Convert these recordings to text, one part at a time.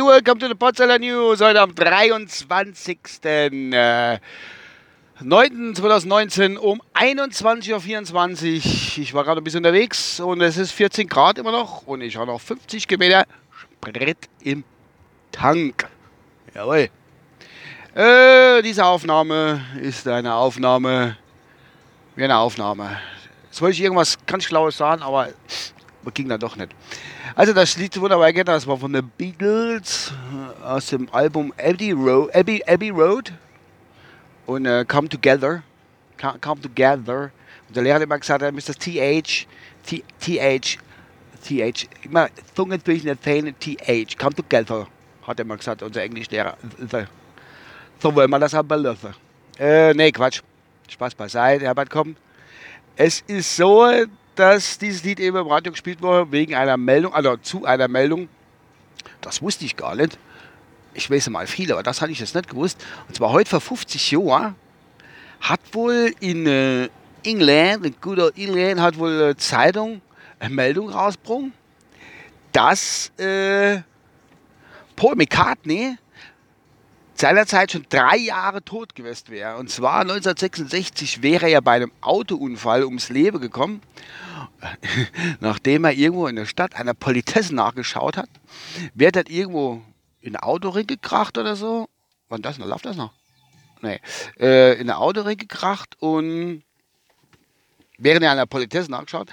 Welcome to the Potsdamer News. Heute am 23. Äh, 9.2019 um 21.24 Uhr. Ich war gerade ein bisschen unterwegs und es ist 14 Grad immer noch und ich habe noch 50 Kilometer Sprit im Tank. Jawohl. Äh, diese Aufnahme ist eine Aufnahme wie eine Aufnahme. Jetzt wollte ich irgendwas ganz Schlaues sagen, aber ging dann doch nicht. Also das Lied wunderbar geht, das war von den Beatles äh, aus dem Album Abbey Road, Abbey, Abbey Road und uh, Come Together. Come, Together. Und der Lehrer hat immer gesagt, er müsste das TH, TH, TH, immer Zunge zwischen den Zähnen, TH, Come Together, hat er immer gesagt, unser Englischlehrer. So wollen wir das aber lösen. Äh, nee, Quatsch. Spaß beiseite, Herbert, komm. Es ist so, dass dieses Lied eben im Radio gespielt wurde, wegen einer Meldung, also zu einer Meldung. Das wusste ich gar nicht. Ich weiß mal viel, aber das hatte ich jetzt nicht gewusst. Und zwar heute vor 50 Jahren hat wohl in äh, England, in guter England, hat wohl eine Zeitung eine Meldung rausgebracht, dass äh, Paul McCartney seinerzeit schon drei Jahre tot gewesen wäre. Und zwar 1966 wäre er bei einem Autounfall ums Leben gekommen, nachdem er irgendwo in der Stadt einer Politesse nachgeschaut hat. Wer hat irgendwo in der Autoring gekracht oder so? Wann das noch? Läuft das noch? Nee. Äh, in der Autoring gekracht und während er der Politesse nachgeschaut.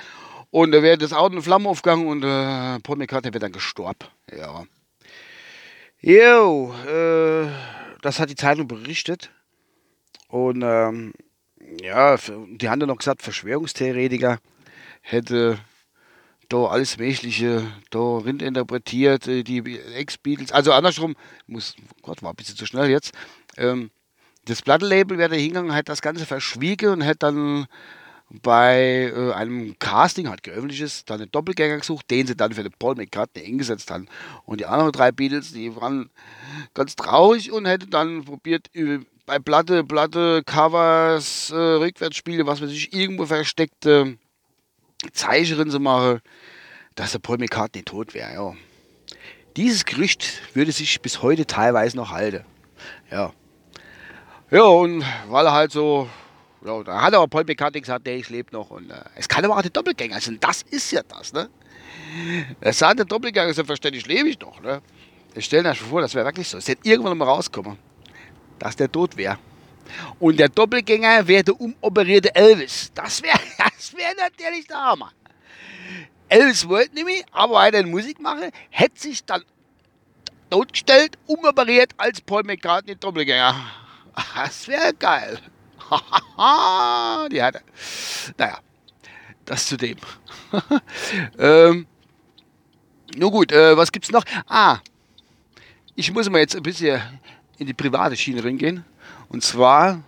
Und da wäre das Auto in Flammen aufgegangen und äh, Paul McCartney wäre dann gestorben. Ja. Jo, äh, das hat die Zeitung berichtet. Und ähm, ja, die haben dann noch gesagt, Verschwörungstheoretiker hätte da alles Mögliche darin interpretiert, äh, die Ex-Beatles. Also andersrum, muss, Gott, war ein bisschen zu schnell jetzt. Ähm, das Plattenlabel wäre da hingegangen, hat das Ganze verschwiegen und hätte dann bei äh, einem Casting, halt geöffentliches, dann einen Doppelgänger gesucht, den sie dann für den Paul McCartney eingesetzt haben. Und die anderen drei Beatles, die waren ganz traurig und hätten dann probiert, bei Platte, Platte, Covers, äh, Rückwärtsspiele, was weiß ich, irgendwo versteckte Zeicherin zu machen, dass der Paul McCartney tot wäre. Ja. Dieses Gerücht würde sich bis heute teilweise noch halten. Ja. Ja, und weil er halt so ja, da hat aber Paul McCartney gesagt, nee, ich lebe noch. Und äh, es kann aber auch der Doppelgänger sein. Das ist ja das, ne? Er sagt, der Doppelgänger, selbstverständlich lebe ich noch, ne? Ich stelle mir vor, das wäre wirklich so. Es hätte irgendwann mal rauskommen, dass der tot wäre. Und der Doppelgänger wäre der umoperierte Elvis. Das wäre das wär natürlich der Hammer. Elvis wollte nämlich, aber weiter Musik machen, hätte sich dann totgestellt, umoperiert als Paul McCartney Doppelgänger. Das wäre geil. die hatte. Naja, das zu dem. ähm, nur gut, äh, was gibt's noch? Ah, ich muss mal jetzt ein bisschen in die private Schiene reingehen. Und zwar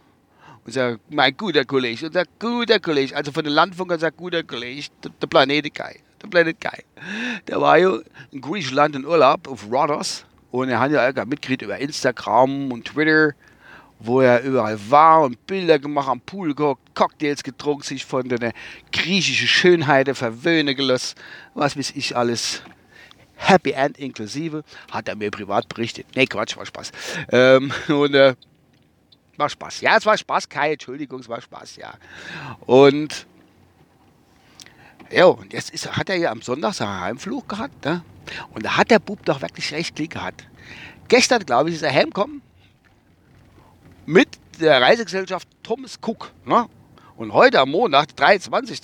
unser, mein guter Kollege, unser guter Kollege, also von den Landfunkern unser guter Kollege, der, Planet Guy, der Planet Guy. Der war ja in Griechenland in Urlaub auf Rhodos und er hat ja mitgekriegt über Instagram und Twitter wo er überall war und Bilder gemacht, am Pool geguckt, Cocktails getrunken, sich von der griechischen Schönheit verwöhnen gelassen, was weiß ich alles. Happy End inklusive, hat er mir privat berichtet. Nee, Quatsch, war Spaß. Ähm, und äh, war Spaß. Ja, es war Spaß, Kai, Entschuldigung, es war Spaß, ja. Und ja, und jetzt ist, hat er ja am Sonntag seinen Heimflug gehabt, ne? Und da hat der Bub doch wirklich recht Glück gehabt. Gestern, glaube ich, ist er heimgekommen der Reisegesellschaft Thomas Cook. Ne? Und heute am Montag, 23.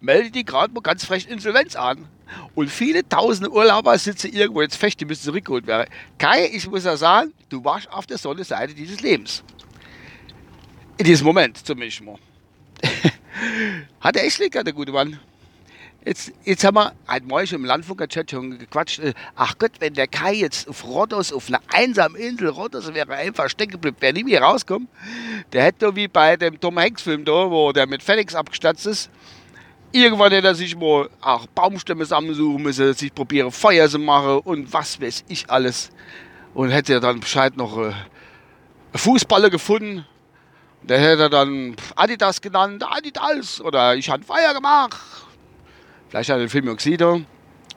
meldet die gerade mal ganz frech Insolvenz an. Und viele tausende Urlauber sitzen irgendwo jetzt fest, die müssen zurückgeholt werden. Kai, ich muss ja sagen, du warst auf der Sonnenseite dieses Lebens. In diesem Moment zumindest mal. Hat er echt Glück, der gute Mann. Jetzt, jetzt haben wir halt mal im Landfunker-Chat schon gequatscht. Äh, ach Gott, wenn der Kai jetzt auf Rhodos, auf einer einsamen Insel Rhodos wäre, einfach stecken geblieben, wäre nie mehr rauskommen. Der hätte doch wie bei dem Tom Hanks-Film da, wo der mit FedEx abgestatzt ist. Irgendwann hätte er sich mal auch Baumstämme zusammensuchen müssen, sich probieren, Feuer zu machen und was weiß ich alles. Und hätte er dann Bescheid noch äh, Fußballer gefunden. Der hätte er dann Adidas genannt, Adidas. Oder ich habe Feuer gemacht Vielleicht hat er den Film Oxido.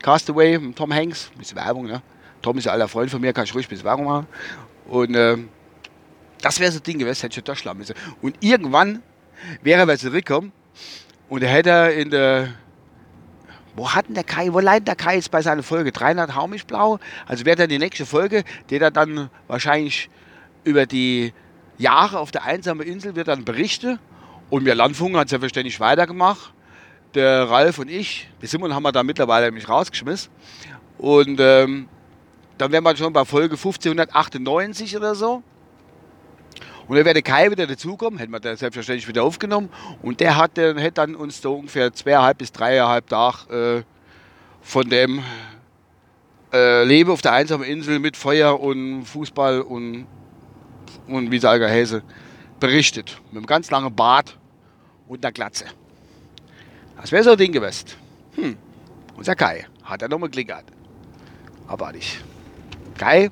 Castaway Tom Hanks. Ein bisschen Werbung, ne? Tom ist ja aller Freund von mir, kann ich ruhig ein bisschen Werbung machen. Und ähm, das wäre so ein Ding gewesen, hätte ich da schlagen müssen. Und irgendwann wäre er zurückgekommen und er hätte in der. Wo hat denn der Kai, wo leidet der Kai jetzt bei seiner Folge? 300 Haumischblau? Also wäre dann die nächste Folge, die er dann wahrscheinlich über die Jahre auf der einsamen Insel wird dann berichten. Und wir Landfunk hat selbstverständlich weitergemacht. Der Ralf und ich, die Simon haben wir da mittlerweile nämlich rausgeschmissen. Und ähm, dann wären wir schon bei Folge 1598 oder so. Und dann wäre der Kai wieder dazukommen, hätten wir das selbstverständlich wieder aufgenommen. Und der hat, hätte dann uns so ungefähr zweieinhalb bis dreieinhalb Tage äh, von dem äh, Leben auf der einsamen Insel mit Feuer und Fußball und, und wie Salger Häse berichtet. Mit einem ganz langen Bart und einer Glatze. Das wäre so ein Ding gewesen. Hm. Unser Kai hat er nochmal Glück gehabt. Aber nicht. Kai,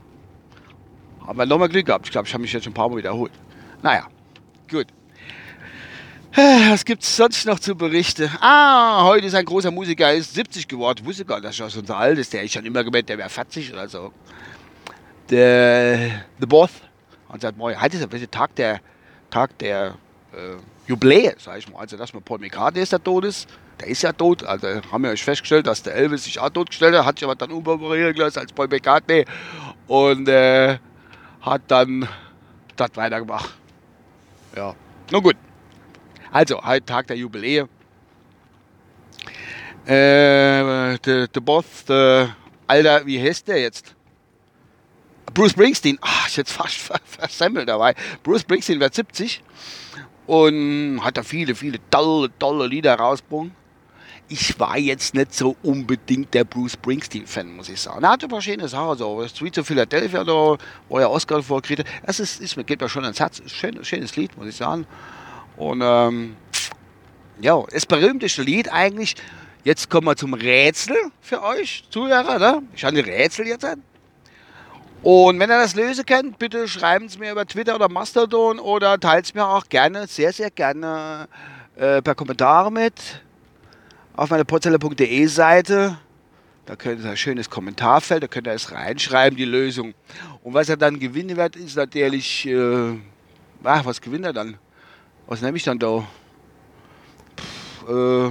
haben wir nochmal Glück gehabt. Ich glaube, ich habe mich jetzt schon ein paar Mal wiederholt. Naja, gut. Was gibt es sonst noch zu berichten? Ah, heute ist ein großer Musiker, er ist 70 geworden. Ich wusste gar nicht, dass er schon so alt ist. Der ist schon immer gemeint, der wäre 40 oder so. Der The Both. Und sagt, heute ist ein Tag der, Tag der äh, Jubiläe, sag ich mal. Also, dass man Paul McCartney ist, der tot ist. Der ist ja tot. Also, haben wir euch festgestellt, dass der Elvis sich auch totgestellt hat. Hat sich aber dann umoperieren gelassen als Paul McCartney. Und äh, hat dann das weitergemacht. Ja, na gut. Also, halt Tag der Jubiläe. Äh, der de Boss, der, Alter, wie heißt der jetzt? Bruce Springsteen, ach, ich jetzt fast versemmelt dabei. Bruce Springsteen wird 70 und hat da viele, viele tolle, tolle Lieder rausgebracht. Ich war jetzt nicht so unbedingt der Bruce Springsteen-Fan, muss ich sagen. Er hatte ein paar schöne Sachen, so Streets of Philadelphia, da, er Oscar vorkriegte. Das ist, ist, geht mir schon ans Herz. Schön, schönes Lied, muss ich sagen. Und ähm, ja, das berühmteste Lied eigentlich. Jetzt kommen wir zum Rätsel für euch, Zuhörer. Ne? Ich habe ein Rätsel jetzt an. Und wenn ihr das lösen könnt, bitte schreiben es mir über Twitter oder Mastodon oder teilt es mir auch gerne, sehr, sehr gerne äh, per Kommentar mit auf meiner potzeller.de Seite. Da könnt ihr ein schönes Kommentarfeld, da könnt ihr es reinschreiben, die Lösung. Und was er dann gewinnen wird, ist natürlich, äh, ach, was gewinnt er dann? Was nehme ich dann da? Pff, äh,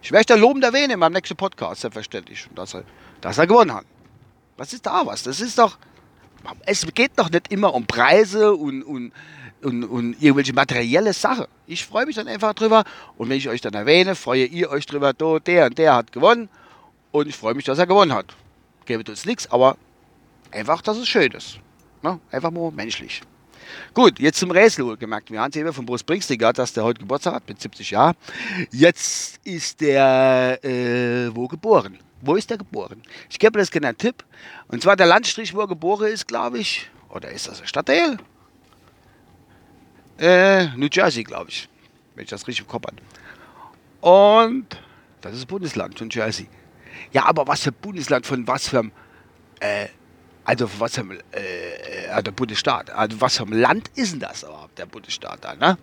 ich werde da lobend erwähnen in meinem nächsten Podcast, selbstverständlich, dass er, dass er gewonnen hat. Was ist da was? Das ist doch, es geht doch nicht immer um Preise und, und, und, und irgendwelche materielle Sachen. Ich freue mich dann einfach drüber und wenn ich euch dann erwähne, freue ihr euch drüber, do, der und der hat gewonnen und ich freue mich, dass er gewonnen hat. Gäbe uns nichts, aber einfach, dass es schön ist. Ne? Einfach nur menschlich. Gut, jetzt zum Rätsel gemerkt. Wir haben es eben von Bruce Springsteen gehabt, dass der heute Geburtstag hat, mit 70 Jahren. Jetzt ist der äh, wo geboren? Wo ist er geboren? Ich gebe das gerne einen Tipp. Und zwar der Landstrich, wo er geboren ist, glaube ich. Oder ist das ein Stadtteil? Äh, New Jersey, glaube ich. Wenn ich das richtig im Kopf habe. Und das ist Bundesland, New Jersey. Ja, aber was für Bundesland von was für äh, also was für äh, äh, der Bundesstaat, also was für ein Land ist denn das überhaupt, der Bundesstaat da, ne?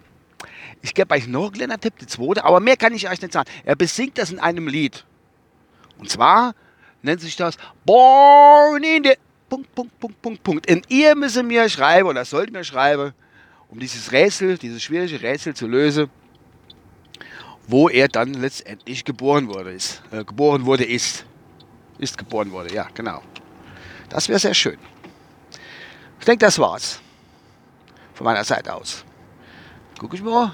Ich gebe euch noch einen kleinen Tipp, die zweite, aber mehr kann ich euch nicht sagen. Er besingt das in einem Lied. Und zwar nennt sich das Born in the Punkt, Punkt, Punkt, Punkt, Punkt. Und ihr müsst mir schreiben, oder sollt mir schreiben, um dieses Rätsel, dieses schwierige Rätsel zu lösen, wo er dann letztendlich geboren wurde, ist. Äh, geboren wurde, ist. Ist geboren wurde, ja, genau. Das wäre sehr schön. Ich denke, das war's. Von meiner Seite aus. Guck ich mal.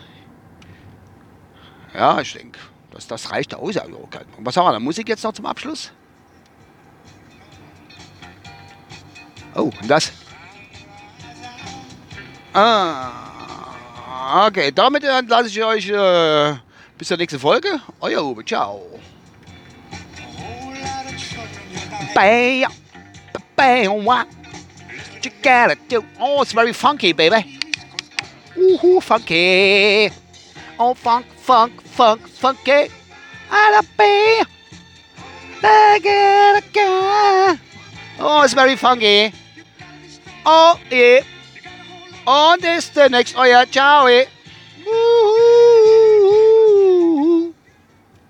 Ja, ich denke. Das, das reicht aus. Und was haben wir da? Musik jetzt noch zum Abschluss? Oh, und das? Ah, okay. Damit lasse ich euch äh, bis zur nächsten Folge. Euer Uwe. Ciao. What you? Oh, it's very funky, baby. Ooh, funky. Oh, funk, funk, funk, funky. I be. Oh, it's very funky. Oh, yeah on this the next. Oh yeah, ciao. Eh.